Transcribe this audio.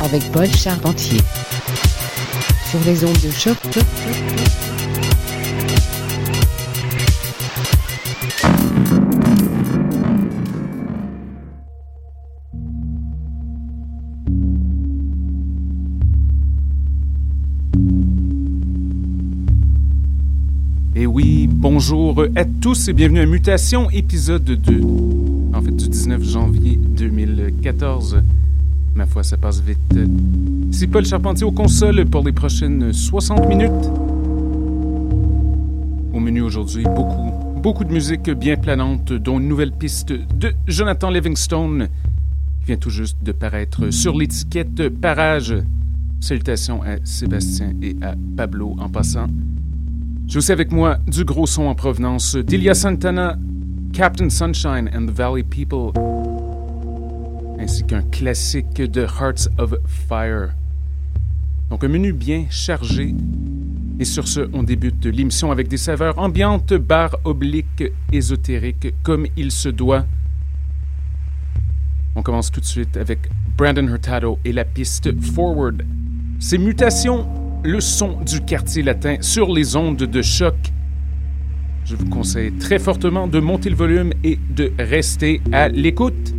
avec Paul Charpentier sur les ondes de choc. Et oui, bonjour à tous et bienvenue à Mutation, épisode 2. En fait, du 19 janvier 2014. Ma foi, ça passe vite. C'est Paul Charpentier aux consoles pour les prochaines 60 minutes. Au menu aujourd'hui, beaucoup, beaucoup de musique bien planante, dont une nouvelle piste de Jonathan Livingstone, qui vient tout juste de paraître sur l'étiquette Parage. Salutations à Sébastien et à Pablo en passant. J'ai aussi avec moi du gros son en provenance d'Ilia Santana, Captain Sunshine and the Valley People, ainsi qu'un classique de Hearts of Fire. Donc un menu bien chargé. Et sur ce, on débute l'émission avec des saveurs ambiantes, bar oblique, ésotérique, comme il se doit. On commence tout de suite avec Brandon Hurtado et la piste Forward. C'est Mutation, le son du quartier latin sur les ondes de choc. Je vous conseille très fortement de monter le volume et de rester à l'écoute.